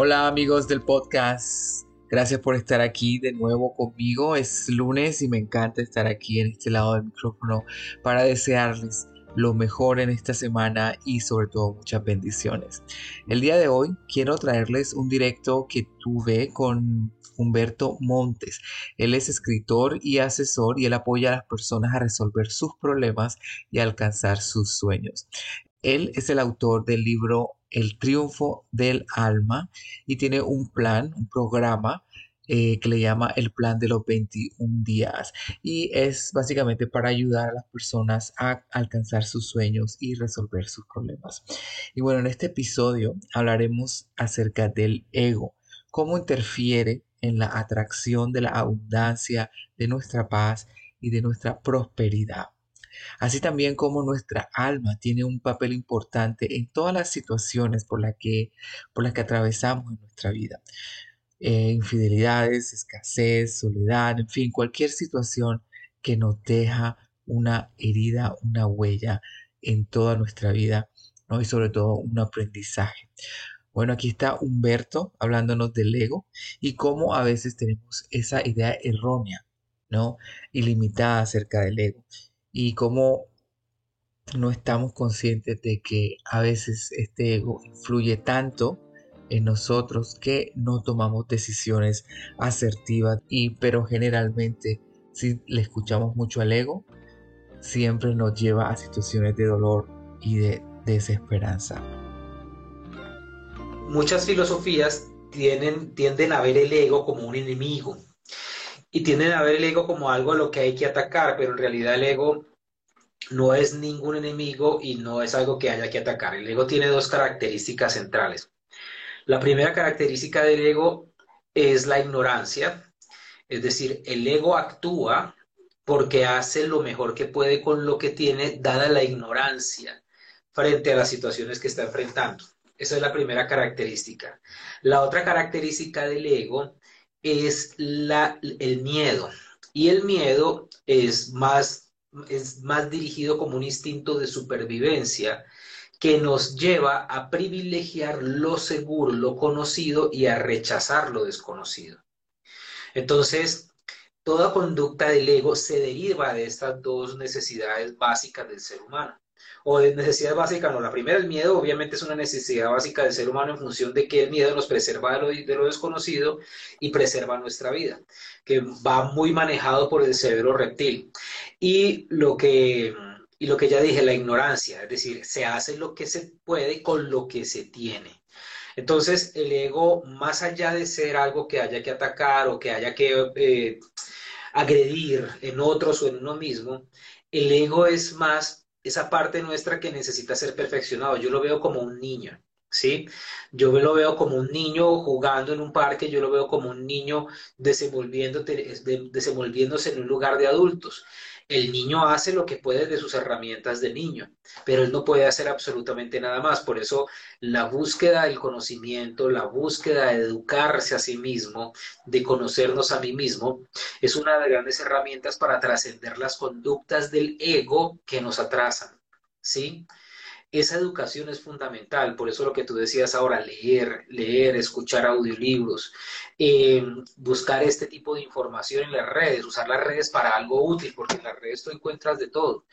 Hola amigos del podcast, gracias por estar aquí de nuevo conmigo. Es lunes y me encanta estar aquí en este lado del micrófono para desearles lo mejor en esta semana y sobre todo muchas bendiciones. El día de hoy quiero traerles un directo que tuve con Humberto Montes. Él es escritor y asesor y él apoya a las personas a resolver sus problemas y alcanzar sus sueños. Él es el autor del libro El triunfo del alma y tiene un plan, un programa eh, que le llama el plan de los 21 días y es básicamente para ayudar a las personas a alcanzar sus sueños y resolver sus problemas. Y bueno, en este episodio hablaremos acerca del ego, cómo interfiere en la atracción de la abundancia, de nuestra paz y de nuestra prosperidad así también como nuestra alma tiene un papel importante en todas las situaciones por las que, por las que atravesamos en nuestra vida. Eh, infidelidades, escasez, soledad, en fin, cualquier situación que nos deja una herida, una huella en toda nuestra vida, ¿no? y sobre todo un aprendizaje. Bueno, aquí está Humberto hablándonos del ego y cómo a veces tenemos esa idea errónea, ¿no? Ilimitada acerca del ego y cómo no estamos conscientes de que a veces este ego influye tanto en nosotros que no tomamos decisiones asertivas y pero generalmente si le escuchamos mucho al ego siempre nos lleva a situaciones de dolor y de desesperanza. Muchas filosofías tienden a ver el ego como un enemigo y tienden a ver el ego como algo a lo que hay que atacar, pero en realidad el ego no es ningún enemigo y no es algo que haya que atacar. El ego tiene dos características centrales. La primera característica del ego es la ignorancia, es decir, el ego actúa porque hace lo mejor que puede con lo que tiene, dada la ignorancia frente a las situaciones que está enfrentando. Esa es la primera característica. La otra característica del ego es la, el miedo. Y el miedo es más, es más dirigido como un instinto de supervivencia que nos lleva a privilegiar lo seguro, lo conocido y a rechazar lo desconocido. Entonces, toda conducta del ego se deriva de estas dos necesidades básicas del ser humano o de necesidad básica, no. La primera, el miedo, obviamente es una necesidad básica del ser humano en función de que el miedo nos preserva de lo, de lo desconocido y preserva nuestra vida, que va muy manejado por el cerebro reptil. Y lo que, y lo que ya dije, la ignorancia, es decir, se hace lo que se puede con lo que se tiene. Entonces, el ego, más allá de ser algo que haya que atacar o que haya que eh, agredir en otros o en uno mismo, el ego es más esa parte nuestra que necesita ser perfeccionado. Yo lo veo como un niño, ¿sí? Yo lo veo como un niño jugando en un parque, yo lo veo como un niño desenvolviéndose en un lugar de adultos. El niño hace lo que puede de sus herramientas de niño, pero él no puede hacer absolutamente nada más. Por eso la búsqueda del conocimiento, la búsqueda de educarse a sí mismo, de conocernos a mí mismo, es una de las grandes herramientas para trascender las conductas del ego que nos atrasan. ¿Sí? Esa educación es fundamental, por eso lo que tú decías ahora, leer, leer, escuchar audiolibros, eh, buscar este tipo de información en las redes, usar las redes para algo útil, porque en las redes tú encuentras de todo.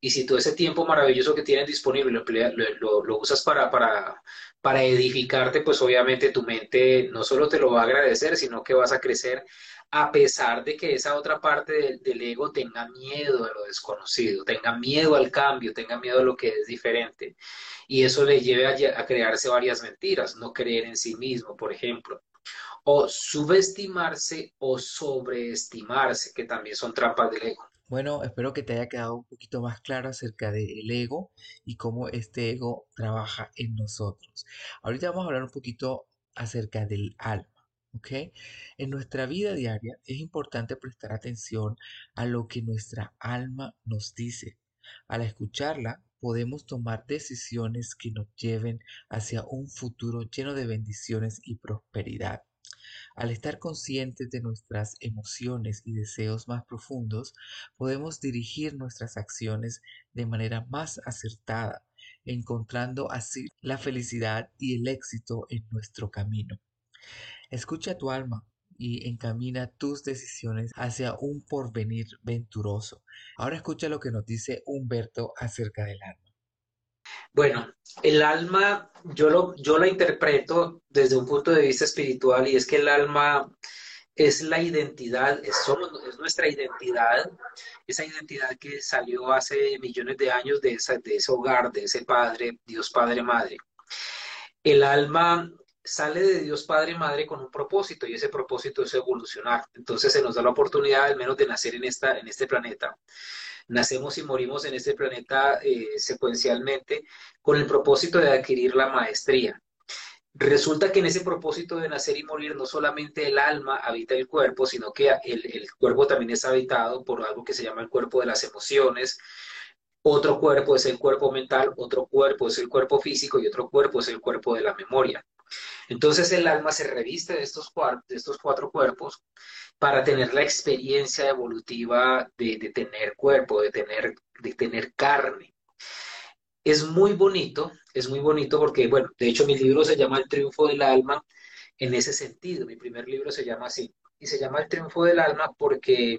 Y si todo ese tiempo maravilloso que tienes disponible lo, lo, usas para, para, para edificarte, pues obviamente tu mente no solo te lo va a agradecer, sino que vas a crecer a pesar de que esa otra parte del, ego tenga miedo a lo desconocido, tenga miedo al cambio, tenga miedo a lo que es diferente. Y eso le lleve a, crearse varias mentiras, no creer en sí mismo, por ejemplo, o subestimarse o sobreestimarse, que también son trampas del ego. Bueno, espero que te haya quedado un poquito más claro acerca del ego y cómo este ego trabaja en nosotros. Ahorita vamos a hablar un poquito acerca del alma. En nuestra vida diaria es importante prestar atención a lo que nuestra alma nos dice. Al escucharla, podemos tomar decisiones que nos lleven hacia un futuro lleno de bendiciones y prosperidad. Al estar conscientes de nuestras emociones y deseos más profundos, podemos dirigir nuestras acciones de manera más acertada encontrando así la felicidad y el éxito en nuestro camino. Escucha tu alma y encamina tus decisiones hacia un porvenir venturoso. Ahora escucha lo que nos dice Humberto acerca del alma. Bueno, el alma, yo, lo, yo la interpreto desde un punto de vista espiritual y es que el alma es la identidad, es, somos, es nuestra identidad, esa identidad que salió hace millones de años de, esa, de ese hogar, de ese Padre, Dios Padre Madre. El alma sale de Dios Padre Madre con un propósito y ese propósito es evolucionar. Entonces se nos da la oportunidad al menos de nacer en, esta, en este planeta. Nacemos y morimos en este planeta eh, secuencialmente con el propósito de adquirir la maestría. Resulta que en ese propósito de nacer y morir no solamente el alma habita el cuerpo, sino que el, el cuerpo también es habitado por algo que se llama el cuerpo de las emociones, otro cuerpo es el cuerpo mental, otro cuerpo es el cuerpo físico y otro cuerpo es el cuerpo de la memoria. Entonces el alma se reviste de estos, cuatro cuerpos para tener la experiencia evolutiva de, de, tener cuerpo, de tener, de tener carne. Es muy bonito, es muy bonito porque, bueno, de hecho mi libro se llama El triunfo del alma en ese sentido. Mi primer libro se llama así. Y se llama El triunfo del alma porque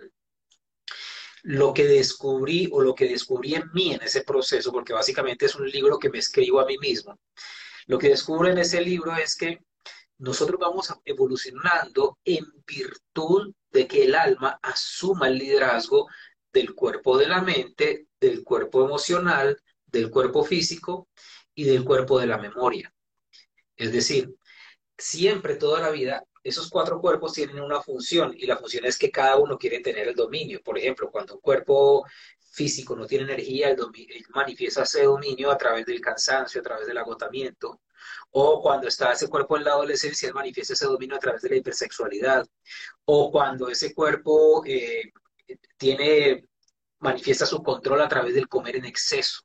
lo que descubrí o lo que descubrí en mí en ese proceso, porque básicamente es un libro que me escribo a mí mismo, lo que descubro en ese libro es que nosotros vamos evolucionando en virtud de que el alma asuma el liderazgo del cuerpo de la mente, del cuerpo emocional, del cuerpo físico y del cuerpo de la memoria. Es decir, siempre, toda la vida, esos cuatro cuerpos tienen una función y la función es que cada uno quiere tener el dominio. Por ejemplo, cuando un cuerpo físico no tiene energía, el manifiesta ese dominio a través del cansancio, a través del agotamiento. O cuando está ese cuerpo en la adolescencia, él manifiesta ese dominio a través de la hipersexualidad. O cuando ese cuerpo eh, tiene, manifiesta su control a través del comer en exceso.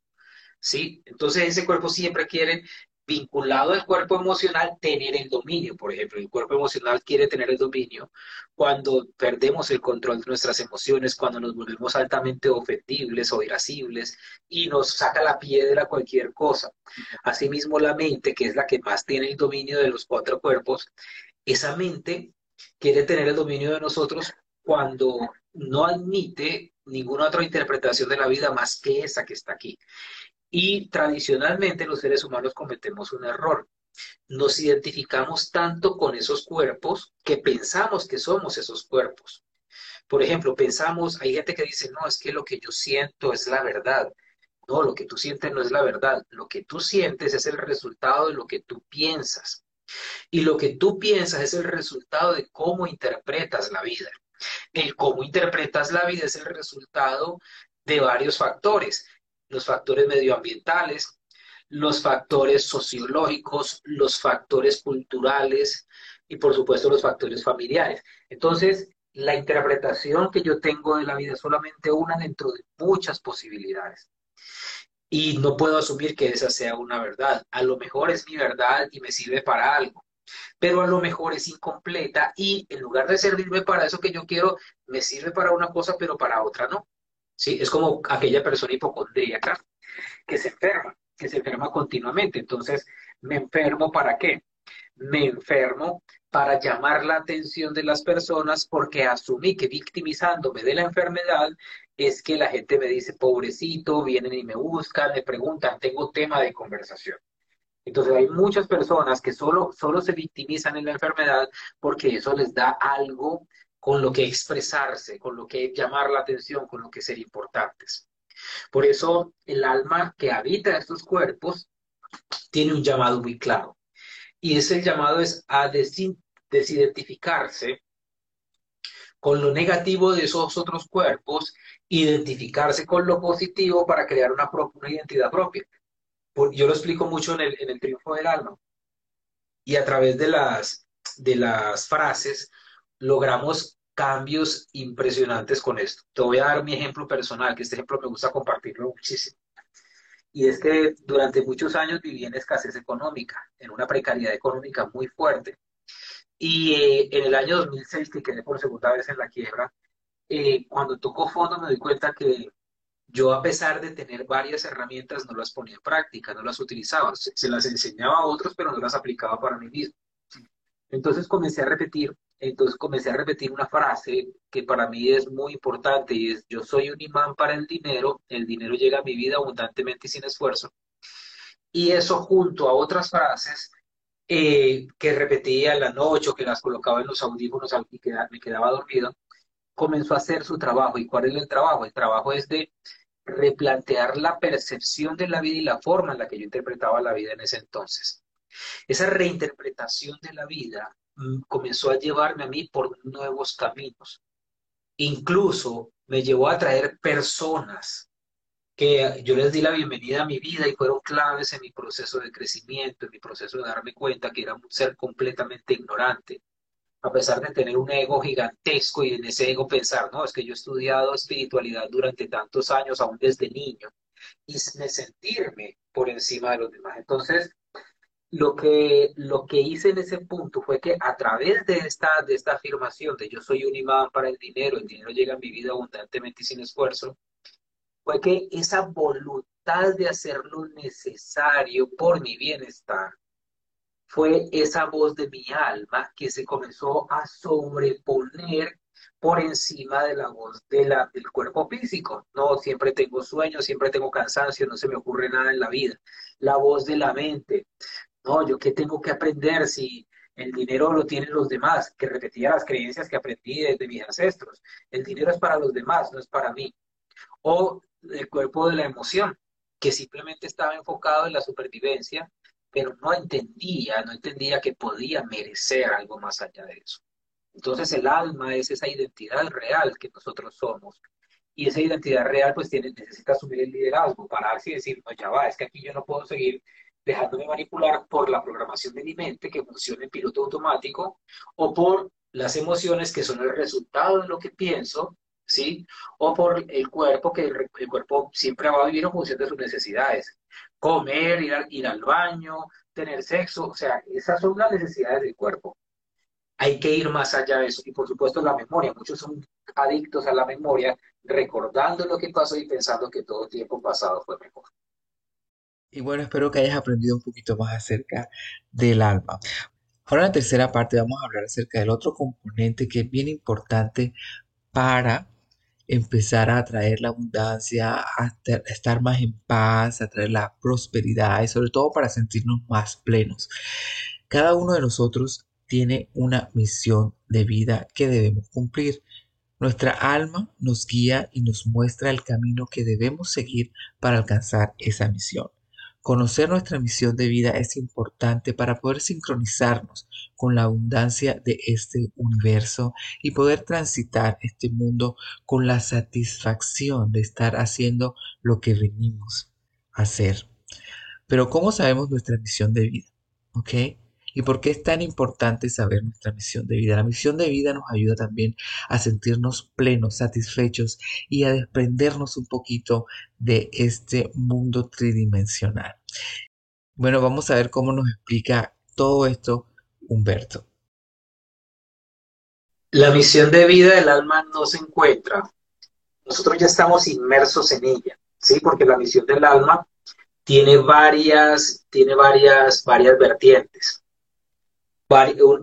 ¿Sí? Entonces ese cuerpo siempre quiere vinculado al cuerpo emocional, tener el dominio. Por ejemplo, el cuerpo emocional quiere tener el dominio cuando perdemos el control de nuestras emociones, cuando nos volvemos altamente ofendibles o irascibles y nos saca la piedra cualquier cosa. Asimismo, la mente, que es la que más tiene el dominio de los cuatro cuerpos, esa mente quiere tener el dominio de nosotros cuando no admite ninguna otra interpretación de la vida más que esa que está aquí. Y tradicionalmente los seres humanos cometemos un error. Nos identificamos tanto con esos cuerpos que pensamos que somos esos cuerpos. Por ejemplo, pensamos, hay gente que dice, no, es que lo que yo siento es la verdad. No, lo que tú sientes no es la verdad. Lo que tú sientes es el resultado de lo que tú piensas. Y lo que tú piensas es el resultado de cómo interpretas la vida. El cómo interpretas la vida es el resultado de varios factores los factores medioambientales, los factores sociológicos, los factores culturales y por supuesto los factores familiares. Entonces, la interpretación que yo tengo de la vida es solamente una dentro de muchas posibilidades. Y no puedo asumir que esa sea una verdad. A lo mejor es mi verdad y me sirve para algo, pero a lo mejor es incompleta y en lugar de servirme para eso que yo quiero, me sirve para una cosa, pero para otra no. ¿Sí? Es como aquella persona hipocondríaca que se enferma, que se enferma continuamente. Entonces, ¿me enfermo para qué? Me enfermo para llamar la atención de las personas porque asumí que victimizándome de la enfermedad es que la gente me dice, pobrecito, vienen y me buscan, me preguntan, tengo tema de conversación. Entonces hay muchas personas que solo, solo se victimizan en la enfermedad porque eso les da algo con lo que expresarse, con lo que llamar la atención, con lo que ser importantes. Por eso el alma que habita estos cuerpos tiene un llamado muy claro. Y ese llamado es a desidentificarse con lo negativo de esos otros cuerpos, identificarse con lo positivo para crear una, identidad propia. Yo lo explico mucho en el, triunfo del alma. Y a través de las frases logramos cambios impresionantes con esto. Te voy a dar mi ejemplo personal, que este ejemplo me gusta compartirlo muchísimo. Y es que durante muchos años viví en escasez económica, en una precariedad económica muy fuerte. Y eh, en el año 2006, que quedé por segunda vez en la quiebra, eh, cuando tocó fondo me di cuenta que yo a pesar de tener varias herramientas no las ponía en práctica, no las utilizaba, se, las enseñaba a otros, pero no las aplicaba para mí mismo. Entonces comencé a repetir, entonces comencé a repetir una frase que para mí es muy importante y es, yo soy un imán para el dinero, el dinero llega a mi vida abundantemente y sin esfuerzo. Y eso junto a otras frases eh, que repetía en la noche o que las colocaba en los audífonos y me quedaba dormido, comenzó a hacer su trabajo. ¿Y cuál es el trabajo? El trabajo es de replantear la percepción de la vida y la forma en la que yo interpretaba la vida en ese entonces. Esa reinterpretación de la vida comenzó a llevarme a mí por nuevos caminos. Incluso me llevó a traer personas que yo les di la bienvenida a mi vida y fueron claves en mi proceso de crecimiento, en mi proceso de darme cuenta que era un ser completamente ignorante, a pesar de tener un ego gigantesco y en ese ego pensar, no, es que yo he estudiado espiritualidad durante tantos años, aún desde niño, y me sentirme por encima de los demás. Entonces, lo que, lo que hice en ese punto fue que a través de esta, de esta afirmación de yo soy un imán para el dinero, el dinero llega a mi vida abundantemente y sin esfuerzo, fue que esa voluntad de hacer lo necesario por mi bienestar fue esa voz de mi alma que se comenzó a sobreponer por encima de la voz de la, del cuerpo físico. No, siempre tengo sueños, siempre tengo cansancio, no se me ocurre nada en la vida. La voz de la mente. No, yo qué tengo que aprender si el dinero lo tienen los demás, que repetía las creencias que aprendí desde mis ancestros. El dinero es para los demás, no es para mí. O el cuerpo de la emoción, que simplemente estaba enfocado en la supervivencia pero no entendía, no entendía que podía merecer algo más allá de eso. Entonces el alma es esa identidad real que nosotros somos. Y esa identidad real pues tiene, necesita asumir el liderazgo, pararse y decir, no, ya va, es que aquí yo no puedo seguir dejándome manipular por la programación de mi mente que funciona en piloto automático o por las emociones que son el resultado de lo que pienso, ¿sí? O por el cuerpo, que el, cuerpo siempre va a vivir en función de sus necesidades comer, ir, ir al baño, tener sexo, o sea, esas son las necesidades del cuerpo. Hay que ir más allá de eso. Y por supuesto la memoria. Muchos son adictos a la memoria, recordando lo que pasó y pensando que todo tiempo pasado fue mejor. Y bueno, espero que hayas aprendido un poquito más acerca del alma. Ahora en la tercera parte vamos a hablar acerca del otro componente que es bien importante para empezar a atraer la abundancia, a, estar más en paz, a traer la prosperidad y sobre todo para sentirnos más plenos. Cada uno de nosotros tiene una misión de vida que debemos cumplir. Nuestra alma nos guía y nos muestra el camino que debemos seguir para alcanzar esa misión. Conocer nuestra misión de vida es importante para poder sincronizarnos con la abundancia de este universo y poder transitar este mundo con la satisfacción de estar haciendo lo que venimos a hacer. Pero ¿cómo sabemos nuestra misión de vida? ¿Ok? ¿Y por qué es tan importante saber nuestra misión de vida? La misión de vida nos ayuda también a sentirnos plenos, satisfechos y a desprendernos un poquito de este mundo tridimensional. Bueno, vamos a ver cómo nos explica todo esto Humberto. La misión de vida del alma no se encuentra. Nosotros ya estamos inmersos en ella, ¿sí? Porque la misión del alma tiene varias, tiene varias, varias vertientes.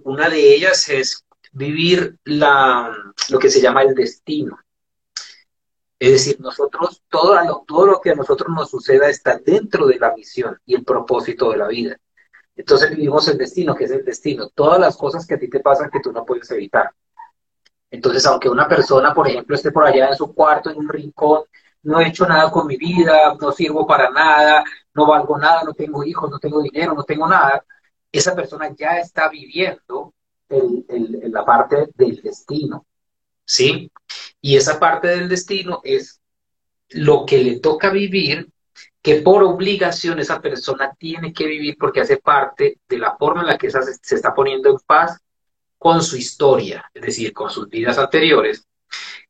Una de ellas es vivir lo que se llama el destino. Es decir, nosotros, todo lo, todo lo que a nosotros nos suceda está dentro de la misión y el propósito de la vida. Entonces vivimos el destino, que es el destino. Todas las cosas que a ti te pasan que tú no puedes evitar. Entonces, aunque una persona, por ejemplo, esté por allá en su cuarto, en un rincón, no he hecho nada con mi vida, no sirvo para nada, no valgo nada, no tengo hijos, no tengo dinero, no tengo nada, esa persona ya está viviendo la parte del destino, ¿sí? Y esa parte del destino es lo que le toca vivir, que por obligación esa persona tiene que vivir porque hace parte de la forma en la que se está poniendo en paz con su historia, es decir, con sus vidas anteriores,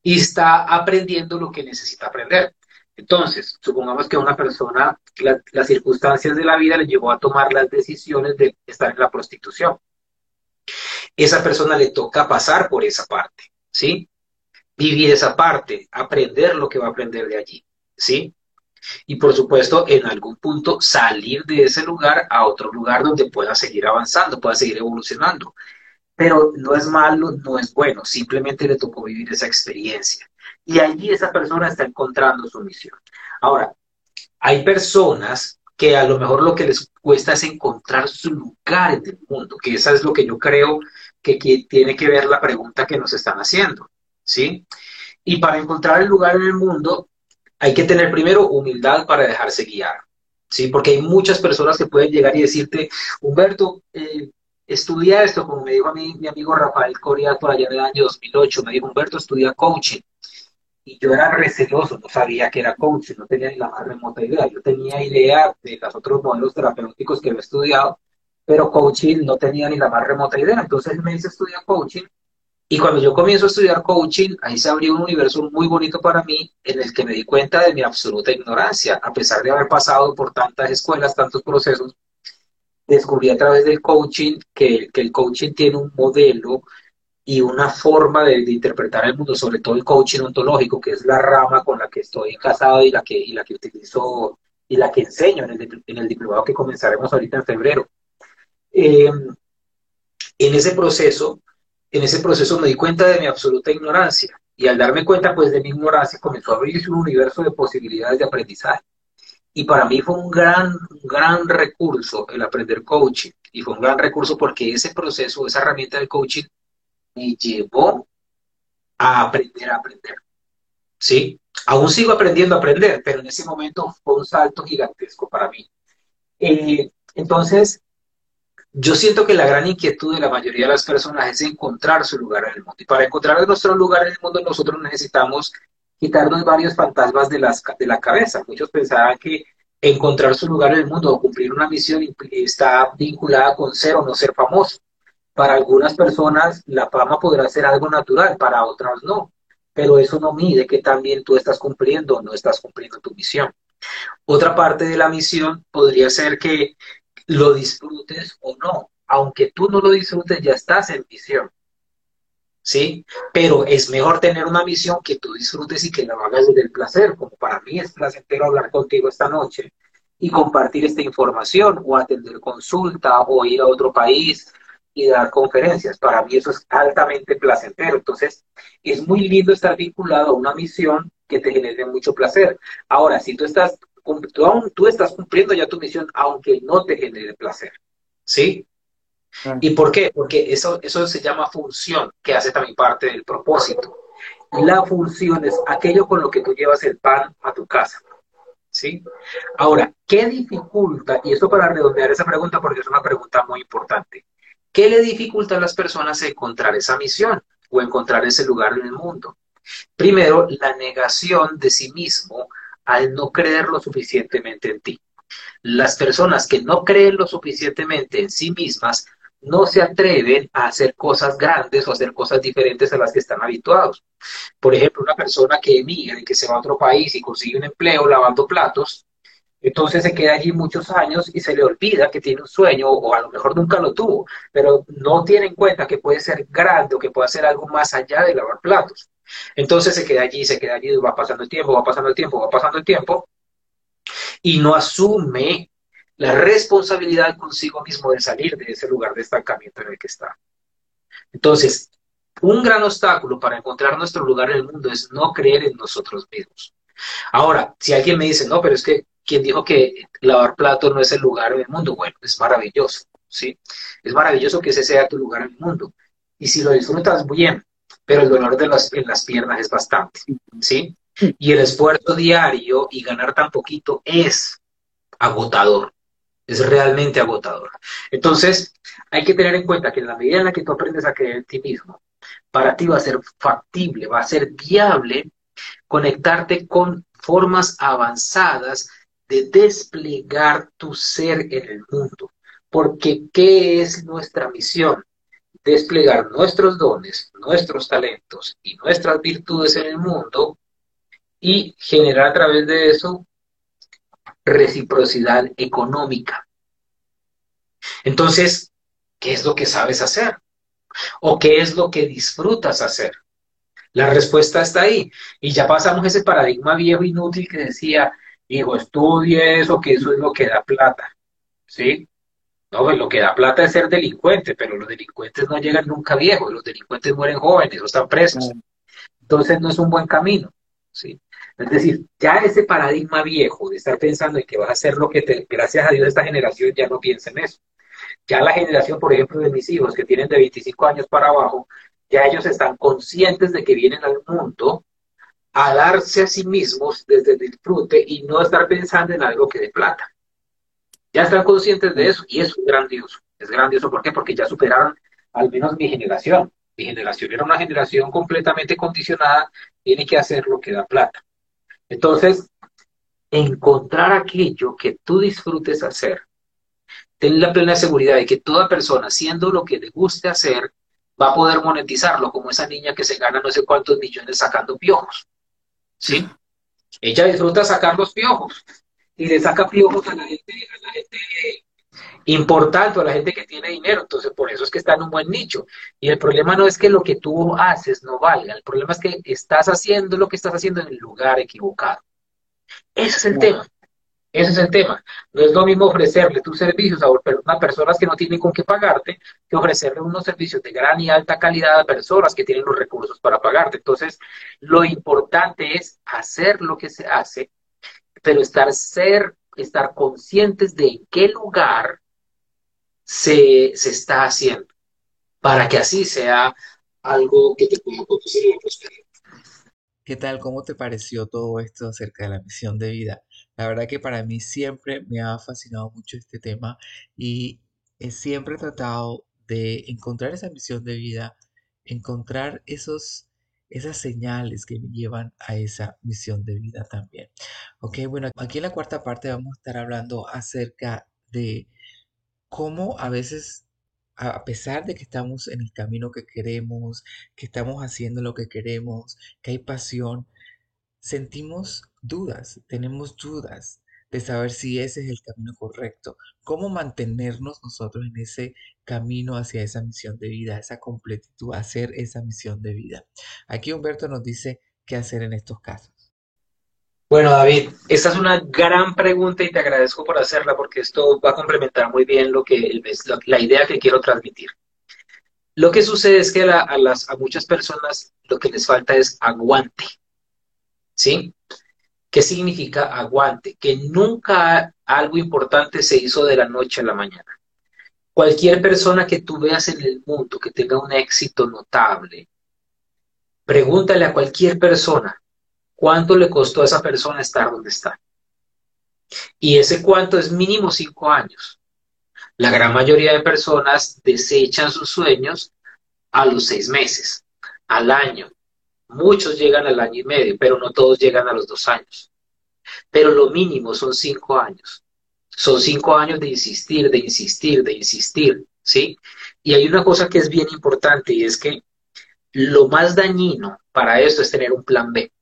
y está aprendiendo lo que necesita aprender. Entonces, supongamos que a una persona las circunstancias de la vida le llevó a tomar las decisiones de estar en la prostitución. Esa persona le toca pasar por esa parte, ¿sí? Vivir esa parte, aprender lo que va a aprender de allí, ¿sí? Y por supuesto, en algún punto salir de ese lugar a otro lugar donde pueda seguir avanzando, pueda seguir evolucionando. Pero no es malo, no es bueno, simplemente le tocó vivir esa experiencia. Y allí esa persona está encontrando su misión. Ahora, hay personas que a lo mejor lo que les cuesta es encontrar su lugar en el mundo, que esa es lo que yo creo que, que tiene que ver la pregunta que nos están haciendo, ¿sí? Y para encontrar el lugar en el mundo, hay que tener primero humildad para dejarse guiar, ¿sí? Porque hay muchas personas que pueden llegar y decirte, Humberto, eh, estudia esto, como me dijo mi amigo Rafael Coria por allá en el año 2008, me dijo, Humberto, estudia coaching. Y yo era receloso, no sabía que era coaching, no tenía ni la más remota idea. Yo tenía idea de los otros modelos terapéuticos que había estudiado, pero coaching no tenía ni la más remota idea. Entonces me dice, estudia coaching y cuando yo comienzo a estudiar coaching, ahí se abrió un universo muy bonito para mí en el que me di cuenta de mi absoluta ignorancia, a pesar de haber pasado por tantas escuelas, tantos procesos, descubrí a través del coaching que, el coaching tiene un modelo y una forma de, interpretar el mundo, sobre todo el coaching ontológico, que es la rama con la que estoy casado y la que, y la que utilizo y la que enseño en el, en el diplomado que comenzaremos ahorita en febrero. Eh, en ese proceso, en ese proceso me di cuenta de mi absoluta ignorancia y al darme cuenta pues de mi ignorancia comenzó a abrirse un universo de posibilidades de aprendizaje. Y para mí fue un gran, gran recurso el aprender coaching. Y fue un gran recurso porque ese proceso, esa herramienta del coaching, me llevó a aprender a aprender. ¿Sí? Aún sigo aprendiendo a aprender, pero en ese momento fue un salto gigantesco para mí. Eh, entonces, yo siento que la gran inquietud de la mayoría de las personas es encontrar su lugar en el mundo. Y para encontrar nuestro lugar en el mundo, nosotros necesitamos quitarnos varios fantasmas de, las, de la cabeza. Muchos pensaban que encontrar su lugar en el mundo o cumplir una misión está vinculada con ser o no ser famoso. Para algunas personas la fama podrá ser algo natural, para otras no. Pero eso no mide que también tú estás cumpliendo o no estás cumpliendo tu misión. Otra parte de la misión podría ser que lo disfrutes o no. Aunque tú no lo disfrutes, ya estás en misión. ¿Sí? Pero es mejor tener una misión que tú disfrutes y que la hagas desde el placer, como para mí es placentero hablar contigo esta noche y compartir esta información o atender consulta o ir a otro país y dar conferencias. Para mí eso es altamente placentero. Entonces, es muy lindo estar vinculado a una misión que te genere mucho placer. Ahora, si tú estás tú, tú estás cumpliendo ya tu misión, aunque no te genere placer. ¿Sí? Ah. ¿Y por qué? Porque eso, eso se llama función, que hace también parte del propósito. La función es aquello con lo que tú llevas el pan a tu casa. ¿Sí? Ahora, ¿qué dificulta? Y esto para redondear esa pregunta, porque es una pregunta muy importante. ¿Qué le dificulta a las personas encontrar esa misión o encontrar ese lugar en el mundo? Primero, la negación de sí mismo al no creer lo suficientemente en ti. Las personas que no creen lo suficientemente en sí mismas no se atreven a hacer cosas grandes o hacer cosas diferentes a las que están habituados. Por ejemplo, una persona que emigra y que se va a otro país y consigue un empleo lavando platos, entonces se queda allí muchos años y se le olvida que tiene un sueño o a lo mejor nunca lo tuvo, pero no tiene en cuenta que puede ser grande o que puede hacer algo más allá de lavar platos. Entonces se queda allí, se queda allí, va pasando el tiempo, va pasando el tiempo, va pasando el tiempo, y no asume la responsabilidad consigo mismo de salir de ese lugar de estancamiento en el que está. Entonces, un gran obstáculo para encontrar nuestro lugar en el mundo es no creer en nosotros mismos. Ahora, si alguien me dice, no, pero es que quien dijo que lavar platos no es el lugar en el mundo, bueno, es maravilloso, ¿sí? Es maravilloso que ese sea tu lugar en el mundo. Y si lo disfrutas bien, pero el dolor de las, en las piernas es bastante, ¿sí? Y el esfuerzo diario y ganar tan poquito es agotador, es realmente agotador. Entonces, hay que tener en cuenta que en la medida en la que tú aprendes a creer en ti mismo, para ti va a ser factible, va a ser viable conectarte con formas avanzadas de desplegar tu ser en el mundo. Porque, ¿qué es nuestra misión? desplegar nuestros dones, nuestros talentos y nuestras virtudes en el mundo y generar a través de eso reciprocidad económica. Entonces, ¿qué es lo que sabes hacer? ¿O qué es lo que disfrutas hacer? La respuesta está ahí. Y ya pasamos ese paradigma viejo inútil que decía, hijo, estudie eso, que eso es lo que da plata. ¿Sí? No, pues lo que da plata es ser delincuente, pero los delincuentes no llegan nunca viejos, los delincuentes mueren jóvenes o están presos. Entonces no es un buen camino. ¿sí? Es decir, ya ese paradigma viejo de estar pensando en que vas a hacer lo que te, gracias a Dios esta generación ya no piensa en eso. Ya la generación, por ejemplo, de mis hijos que tienen de 25 años para abajo, ya ellos están conscientes de que vienen al mundo a darse a sí mismos desde el disfrute y no estar pensando en algo que de plata. Ya están conscientes de eso y es grandioso. Es grandioso, ¿por qué? Porque ya superaron al menos mi generación. Mi generación era una generación completamente condicionada, tiene que hacer lo que da plata. Entonces, encontrar aquello que tú disfrutes hacer, ten la plena seguridad de que toda persona, haciendo lo que le guste hacer, va a poder monetizarlo, como esa niña que se gana no sé cuántos millones sacando piojos. ¿Sí? Ella disfruta sacar los piojos y le saca piojos a la gente, a la gente importante, a la gente que tiene dinero. Entonces, por eso es que está en un buen nicho. Y el problema no es que lo que tú haces no valga, el problema es que estás haciendo lo que estás haciendo en el lugar equivocado. Ese es el tema. Ese es el tema. No es lo mismo ofrecerle tus servicios a personas que no tienen con qué pagarte que ofrecerle unos servicios de gran y alta calidad a personas que tienen los recursos para pagarte. Entonces, lo importante es hacer lo que se hace, pero estar ser, estar conscientes de en qué lugar se, se está haciendo, para que así sea algo que te pueda conducir a prosperidad. ¿Qué tal? ¿Cómo te pareció todo esto acerca de la misión de vida? La verdad que para mí siempre me ha fascinado mucho este tema y he siempre tratado de encontrar esa misión de vida, encontrar esos, esas señales que me llevan a esa misión de vida también. Ok, bueno, aquí en la cuarta parte vamos a estar hablando acerca de cómo a veces, a pesar de que estamos en el camino que queremos, que estamos haciendo lo que queremos, que hay pasión, sentimos dudas, tenemos dudas de saber si ese es el camino correcto, cómo mantenernos nosotros en ese camino hacia esa misión de vida, esa completitud, hacer esa misión de vida. Aquí Humberto nos dice qué hacer en estos casos. Bueno, David, esta es una gran pregunta y te agradezco por hacerla porque esto va a complementar muy bien lo que la idea que quiero transmitir. Lo que sucede es que a, las, a muchas personas lo que les falta es aguante. ¿Sí? ¿Qué significa aguante? Que nunca algo importante se hizo de la noche a la mañana. Cualquier persona que tú veas en el mundo que tenga un éxito notable, pregúntale a cualquier persona cuánto le costó a esa persona estar donde está. Y ese cuánto es mínimo cinco años. La gran mayoría de personas desechan sus sueños a los seis meses, al año, Muchos llegan al año y medio, pero no todos llegan a los dos años. Pero lo mínimo son cinco años. Son cinco años de insistir, de insistir, de insistir, ¿sí? Y hay una cosa que es bien importante y es que lo más dañino para esto es tener un plan B.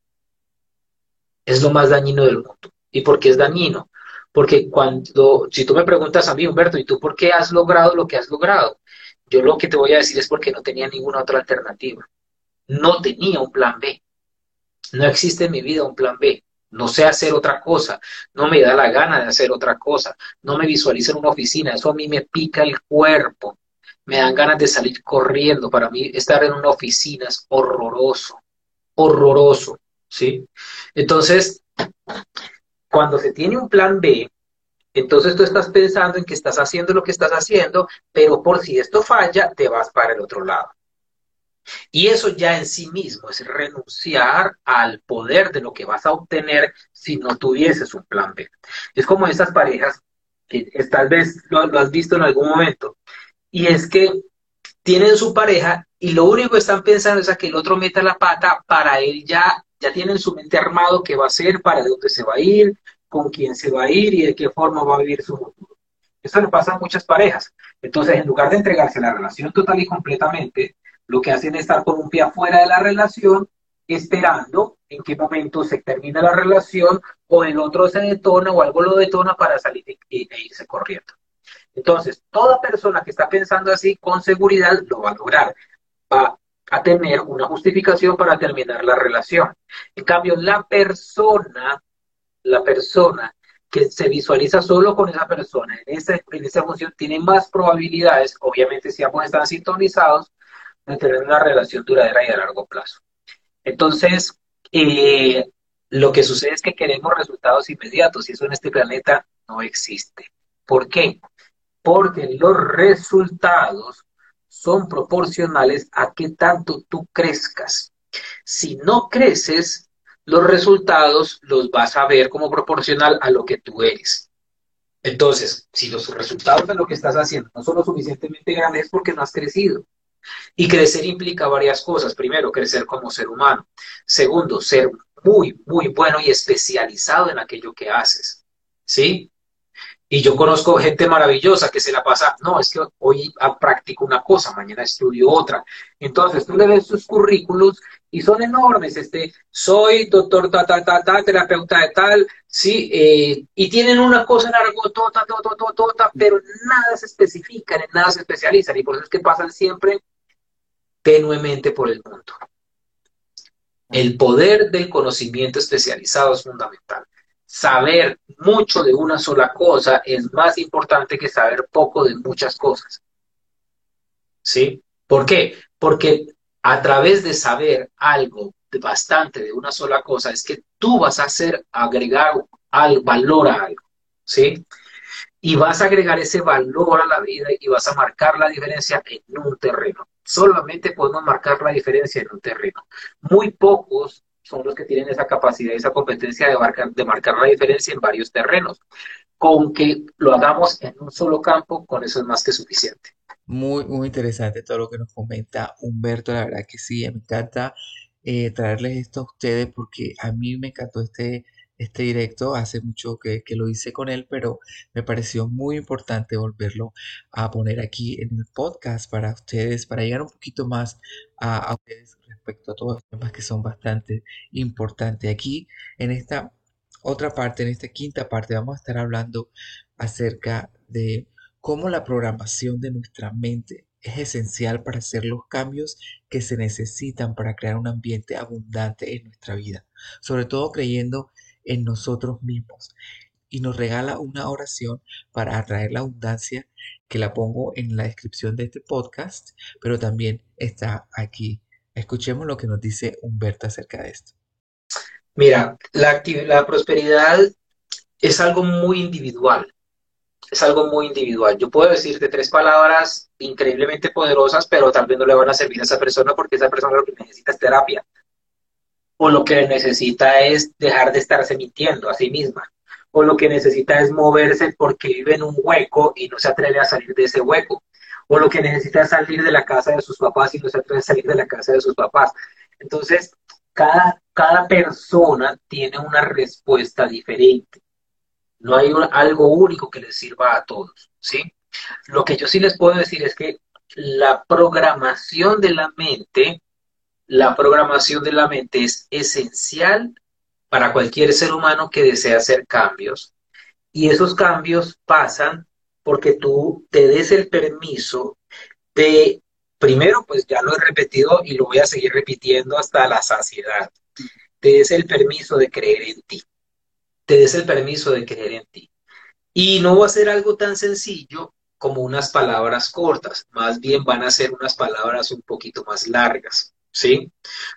Es lo más dañino del mundo. ¿Y por qué es dañino? Porque cuando, si tú me preguntas a mí, Humberto, ¿y tú por qué has logrado lo que has logrado? Yo lo que te voy a decir es porque no tenía ninguna otra alternativa no tenía un plan B. No existe en mi vida un plan B. No sé hacer otra cosa. No me da la gana de hacer otra cosa. No me visualizo en una oficina. Eso a mí me pica el cuerpo. Me dan ganas de salir corriendo. Para mí estar en una oficina es horroroso. Horroroso. ¿Sí? Entonces, cuando se tiene un plan B, entonces tú estás pensando en que estás haciendo lo que estás haciendo, pero por si esto falla, te vas para el otro lado. Y eso ya en sí mismo es renunciar al poder de lo que vas a obtener si no tuvieses un plan B. Es como esas parejas que tal vez lo, has visto en algún momento. Y es que tienen su pareja y lo único que están pensando es a que el otro meta la pata para él ya, ya tienen su mente armado qué va a hacer, para dónde se va a ir, con quién se va a ir y de qué forma va a vivir su futuro. Eso le pasa a muchas parejas. Entonces, en lugar de entregarse la relación total y completamente, lo que hacen es estar con un pie afuera de la relación, esperando en qué momento se termina la relación o el otro se detona o algo lo detona para salir e, irse corriendo. Entonces, toda persona que está pensando así, con seguridad lo va a lograr. Va, a tener una justificación para terminar la relación. En cambio, la persona, la persona que se visualiza solo con esa persona en esa, en esa función tiene más probabilidades, obviamente si ambos están sintonizados, tener una relación duradera y a largo plazo. Entonces, eh, lo que sucede es que queremos resultados inmediatos y eso en este planeta no existe. ¿Por qué? Porque los resultados son proporcionales a qué tanto tú crezcas. Si no creces, los resultados los vas a ver como proporcional a lo que tú eres. Entonces, si los resultados de lo que estás haciendo no son lo suficientemente grandes es porque no has crecido. Y crecer implica varias cosas. Primero, crecer como ser humano. Segundo, ser muy, muy bueno y especializado en aquello que haces. ¿Sí? Y yo conozco gente maravillosa que se la pasa, no, es que hoy practico una cosa, mañana estudio otra. Entonces tú le ves sus currículos y son enormes. Este, soy doctor ta, ta, ta, ta terapeuta de tal, sí, eh, y tienen una cosa en argot, tota, pero nada se especifican, en nada se especializan. Y por eso es que pasan siempre tenuemente por el mundo. El poder del conocimiento especializado es fundamental saber mucho de una sola cosa es más importante que saber poco de muchas cosas. ¿Sí? ¿Por qué? Porque a través de saber algo bastante de una sola cosa es que tú vas a hacer agregar al valor a algo. ¿Sí? Y vas a agregar ese valor a la vida y vas a marcar la diferencia en un terreno. Solamente podemos marcar la diferencia en un terreno. Muy pocos son los que tienen esa capacidad y esa competencia de marcar, de marcar la diferencia en varios terrenos. Con que lo hagamos en un solo campo, con eso es más que suficiente. Muy, muy interesante todo lo que nos comenta Humberto, la verdad que sí, me encanta eh, traerles esto a ustedes porque a mí me encantó este, este directo, hace mucho que, lo hice con él, pero me pareció muy importante volverlo a poner aquí en el podcast para ustedes, para llegar un poquito más a, a ustedes respecto a todos los temas que son bastante importantes. Aquí, en esta otra parte, en esta quinta parte, vamos a estar hablando acerca de cómo la programación de nuestra mente es esencial para hacer los cambios que se necesitan para crear un ambiente abundante en nuestra vida, sobre todo creyendo en nosotros mismos. Y nos regala una oración para atraer la abundancia que la pongo en la descripción de este podcast, pero también está aquí Escuchemos lo que nos dice Humberto acerca de esto. Mira, la, la prosperidad es algo muy individual. Es algo muy individual. Yo puedo decirte tres palabras increíblemente poderosas, pero tal vez no le van a servir a esa persona porque esa persona lo que necesita es terapia. O lo que necesita es dejar de estarse mintiendo a sí misma. O lo que necesita es moverse porque vive en un hueco y no se atreve a salir de ese hueco o lo que necesita es salir de la casa de sus papás y no se atreve a salir de la casa de sus papás. Entonces, cada, cada persona tiene una respuesta diferente. No hay algo único que les sirva a todos, ¿sí? Lo que yo sí les puedo decir es que la programación de la mente, la programación de la mente es esencial para cualquier ser humano que desea hacer cambios. Y esos cambios pasan porque tú te des el permiso de, primero, pues ya lo he repetido y lo voy a seguir repitiendo hasta la saciedad, te des el permiso de creer en ti, te des el permiso de creer en ti. Y no va a ser algo tan sencillo como unas palabras cortas, más bien van a ser unas palabras un poquito más largas, ¿sí?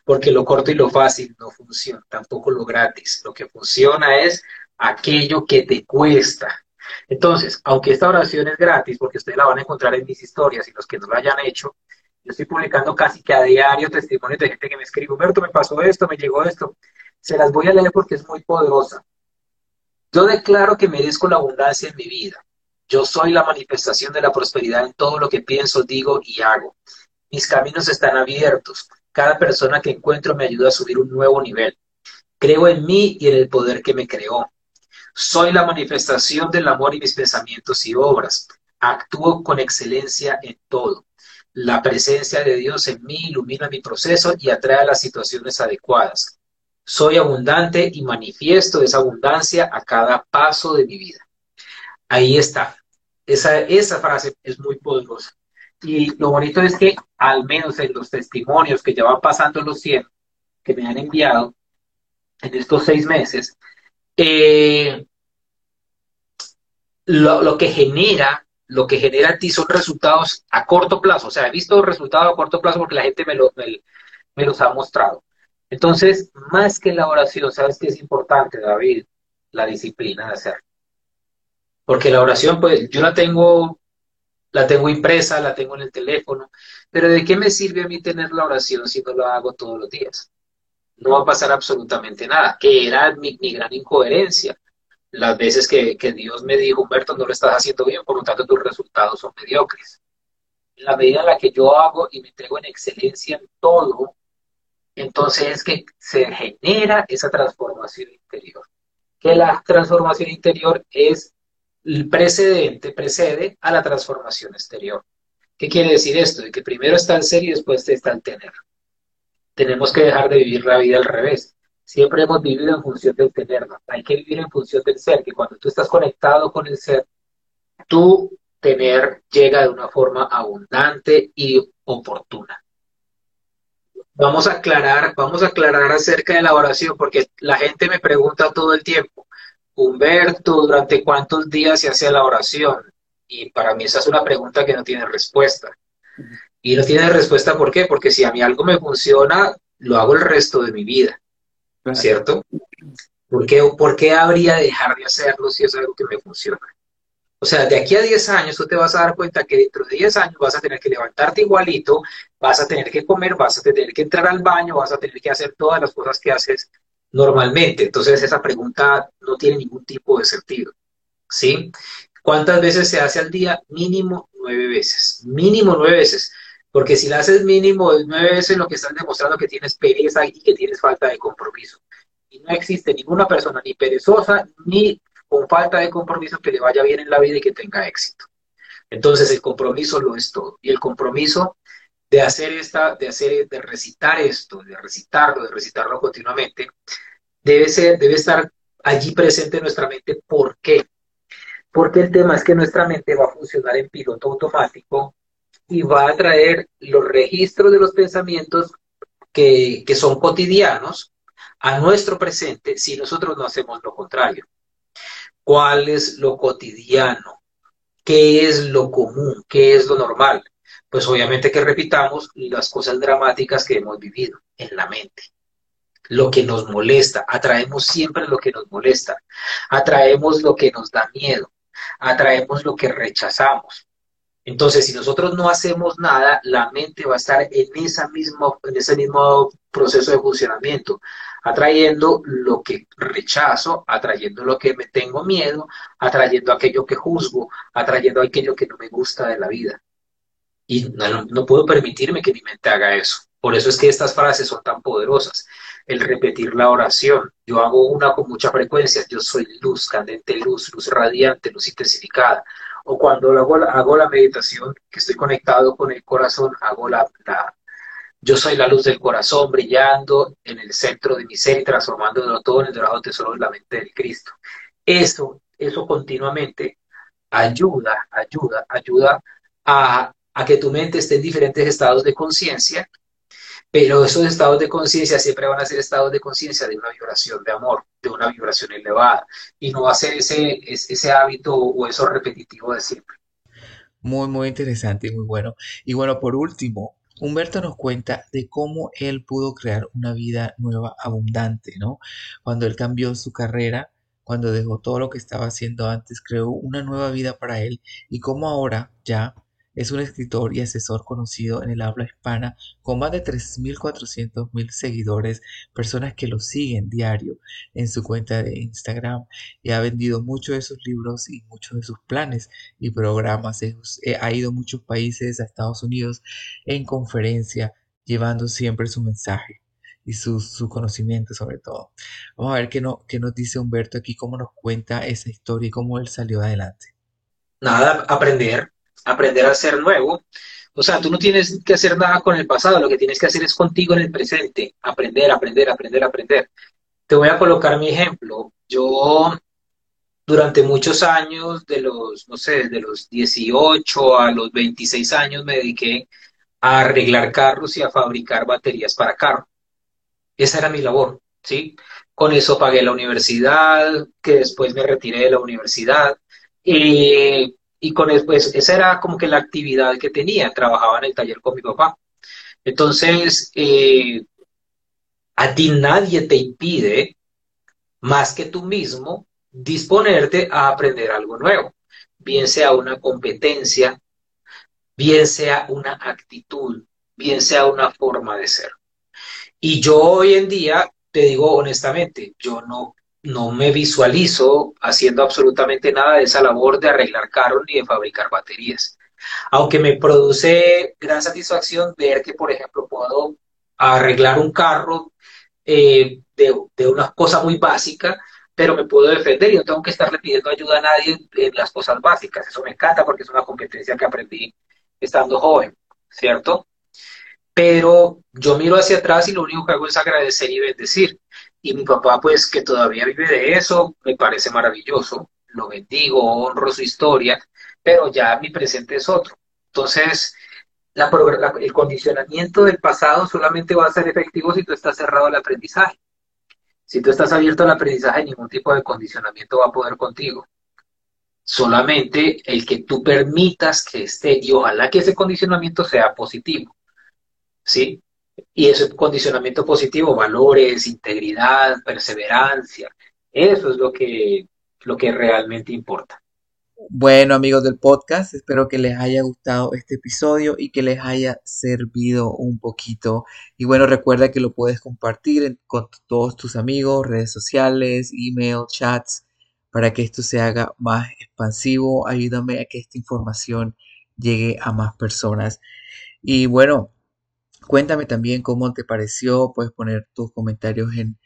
Porque lo corto y lo fácil no funciona, tampoco lo gratis. Lo que funciona es aquello que te cuesta, entonces, aunque esta oración es gratis, porque ustedes la van a encontrar en mis historias y los que no lo hayan hecho, yo estoy publicando casi que a diario testimonios de gente que me escribe, Humberto, me pasó esto, me llegó esto. Se las voy a leer porque es muy poderosa. Yo declaro que merezco la abundancia en mi vida. Yo soy la manifestación de la prosperidad en todo lo que pienso, digo y hago. Mis caminos están abiertos. Cada persona que encuentro me ayuda a subir un nuevo nivel. Creo en mí y en el poder que me creó. Soy la manifestación del amor y mis pensamientos y obras. Actúo con excelencia en todo. La presencia de Dios en mí ilumina mi proceso y atrae las situaciones adecuadas. Soy abundante y manifiesto esa abundancia a cada paso de mi vida. Ahí está. Esa, esa frase es muy poderosa. Y lo bonito es que, al menos en los testimonios que ya van pasando los 100 que me han enviado en estos seis meses, eh, lo, que genera, lo que genera a ti son resultados a corto plazo. O sea, he visto resultados a corto plazo porque la gente me, lo, me los ha mostrado. Entonces, más que la oración, ¿sabes qué es importante, David? La disciplina de hacer. Porque la oración, pues, yo la tengo, la tengo impresa, la tengo en el teléfono, pero ¿de qué me sirve a mí tener la oración si no la hago todos los días? No va a pasar absolutamente nada, que era mi, gran incoherencia. Las veces que, que Dios me dijo, Humberto, no lo estás haciendo bien, por lo tanto tus resultados son mediocres. En la medida en la que yo hago y me entrego en excelencia en todo, entonces es que se genera esa transformación interior. Que la transformación interior es el precedente, precede a la transformación exterior. ¿Qué quiere decir esto? De que primero está el ser y después está el tener. Tenemos que dejar de vivir la vida al revés. Siempre hemos vivido en función del tener. Hay que vivir en función del ser, que cuando tú estás conectado con el ser, tu tener llega de una forma abundante y oportuna. Vamos a aclarar, vamos a aclarar acerca de la oración, porque la gente me pregunta todo el tiempo, Humberto, ¿durante cuántos días se hace la oración? Y para mí esa es una pregunta que no tiene respuesta. Y no tiene respuesta, ¿por qué? Porque si a mí algo me funciona, lo hago el resto de mi vida, ¿cierto? ¿Por qué, ¿Por qué habría de dejar de hacerlo si es algo que me funciona? O sea, de aquí a 10 años tú te vas a dar cuenta que dentro de 10 años vas a tener que levantarte igualito, vas a tener que comer, vas a tener que entrar al baño, vas a tener que hacer todas las cosas que haces normalmente. Entonces esa pregunta no tiene ningún tipo de sentido. ¿Sí? ¿Cuántas veces se hace al día? Mínimo nueve veces. Mínimo nueve veces. Porque si la haces mínimo nueve veces, lo que estás demostrando que tienes pereza y que tienes falta de compromiso. Y no existe ninguna persona ni perezosa ni con falta de compromiso que le vaya bien en la vida y que tenga éxito. Entonces el compromiso lo es todo. Y el compromiso de hacer esta, de hacer, de recitar esto, de recitarlo, de recitarlo continuamente, debe ser, debe estar allí presente en nuestra mente. ¿Por qué? Porque el tema es que nuestra mente va a funcionar en piloto automático y va a traer los registros de los pensamientos que, que son cotidianos a nuestro presente si nosotros no hacemos lo contrario cuál es lo cotidiano, qué es lo común, qué es lo normal. Pues obviamente que repitamos las cosas dramáticas que hemos vivido en la mente. Lo que nos molesta, atraemos siempre lo que nos molesta, atraemos lo que nos da miedo, atraemos lo que rechazamos. Entonces, si nosotros no hacemos nada, la mente va a estar en, esa en ese mismo proceso de funcionamiento atrayendo lo que rechazo, atrayendo lo que me tengo miedo, atrayendo aquello que juzgo, atrayendo aquello que no me gusta de la vida. Y no, puedo permitirme que mi mente haga eso. Por eso es que estas frases son tan poderosas. El repetir la oración. Yo hago una con mucha frecuencia. Yo soy luz, candente luz, luz radiante, luz intensificada. O cuando hago, hago la meditación, que estoy conectado con el corazón, hago la, la, yo soy la luz del corazón brillando en el centro de mi ser y transformándolo todo en el dorado tesoro de la mente del Cristo. Eso, eso continuamente ayuda, ayuda, ayuda a, a que tu mente esté en diferentes estados de conciencia, pero esos estados de conciencia siempre van a ser estados de conciencia de una vibración de amor, de una vibración elevada, y no va a ser ese, ese hábito o eso repetitivo de siempre. Muy, muy interesante y muy bueno. Y bueno, por último, Humberto nos cuenta de cómo él pudo crear una vida nueva, abundante, ¿no? Cuando él cambió su carrera, cuando dejó todo lo que estaba haciendo antes, creó una nueva vida para él y cómo ahora ya es un escritor y asesor conocido en el habla hispana con más de 3.400.000 seguidores, personas que lo siguen diario en su cuenta de Instagram y ha vendido muchos de sus libros y muchos de sus planes y programas. Eh, ha ido a muchos países, a Estados Unidos, en conferencia, llevando siempre su mensaje y su, conocimiento sobre todo. Vamos a ver no, qué nos dice Humberto aquí, cómo nos cuenta esa historia y cómo él salió adelante. Nada, aprender, aprender a ser nuevo. O sea, tú no tienes que hacer nada con el pasado, lo que tienes que hacer es contigo en el presente, aprender, aprender, aprender, aprender. Te voy a colocar mi ejemplo. Yo durante muchos años, de los, no sé, de los 18 a los 26 años, me dediqué a arreglar carros y a fabricar baterías para carro. Esa era mi labor, ¿sí? Con eso pagué la universidad, que después me retiré de la universidad. Eh, y con eso, pues, esa era como que la actividad que tenía. Trabajaba en el taller con mi papá. Entonces, eh, a ti nadie te impide, más que tú mismo, disponerte a aprender algo nuevo, bien sea una competencia, bien sea una actitud, bien sea una forma de ser. Y yo hoy en día, te digo honestamente, yo no, no me visualizo haciendo absolutamente nada de esa labor de arreglar carros ni de fabricar baterías. Aunque me produce gran satisfacción ver que, por ejemplo, puedo arreglar un carro eh, de, de, una cosa muy básica, pero me puedo defender y no tengo que estarle pidiendo ayuda a nadie en las cosas básicas. Eso me encanta porque es una competencia que aprendí estando joven, ¿cierto? Pero yo miro hacia atrás y lo único que hago es agradecer y bendecir. Y mi papá, pues, que todavía vive de eso, me parece maravilloso. Lo bendigo, honro su historia, pero ya mi presente es otro. Entonces, el condicionamiento del pasado solamente va a ser efectivo si tú estás cerrado al aprendizaje. Si tú estás abierto al aprendizaje, ningún tipo de condicionamiento va a poder contigo. Solamente el que tú permitas que esté y ojalá que ese condicionamiento sea positivo. ¿Sí? Y ese condicionamiento positivo, valores, integridad, perseverancia, eso es lo que, lo que realmente importa. Bueno, amigos del podcast, espero que les haya gustado este episodio y que les haya servido un poquito. Y bueno, recuerda que lo puedes compartir con todos tus amigos, redes sociales, email, chats, para que esto se haga más expansivo. Ayúdame a que esta información llegue a más personas. Y bueno, cuéntame también cómo te pareció. Puedes poner tus comentarios en,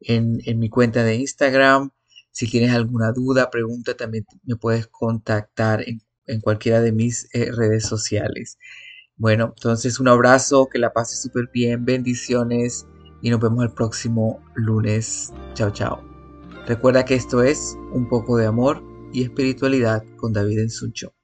en mi cuenta de Instagram si tienes alguna duda, pregunta, también me puedes contactar en, cualquiera de mis eh, redes sociales. Bueno, entonces un abrazo, que la pases súper bien, bendiciones y nos vemos el próximo lunes. Chao, chao. Recuerda que esto es un poco de amor y espiritualidad con David Ensuncho.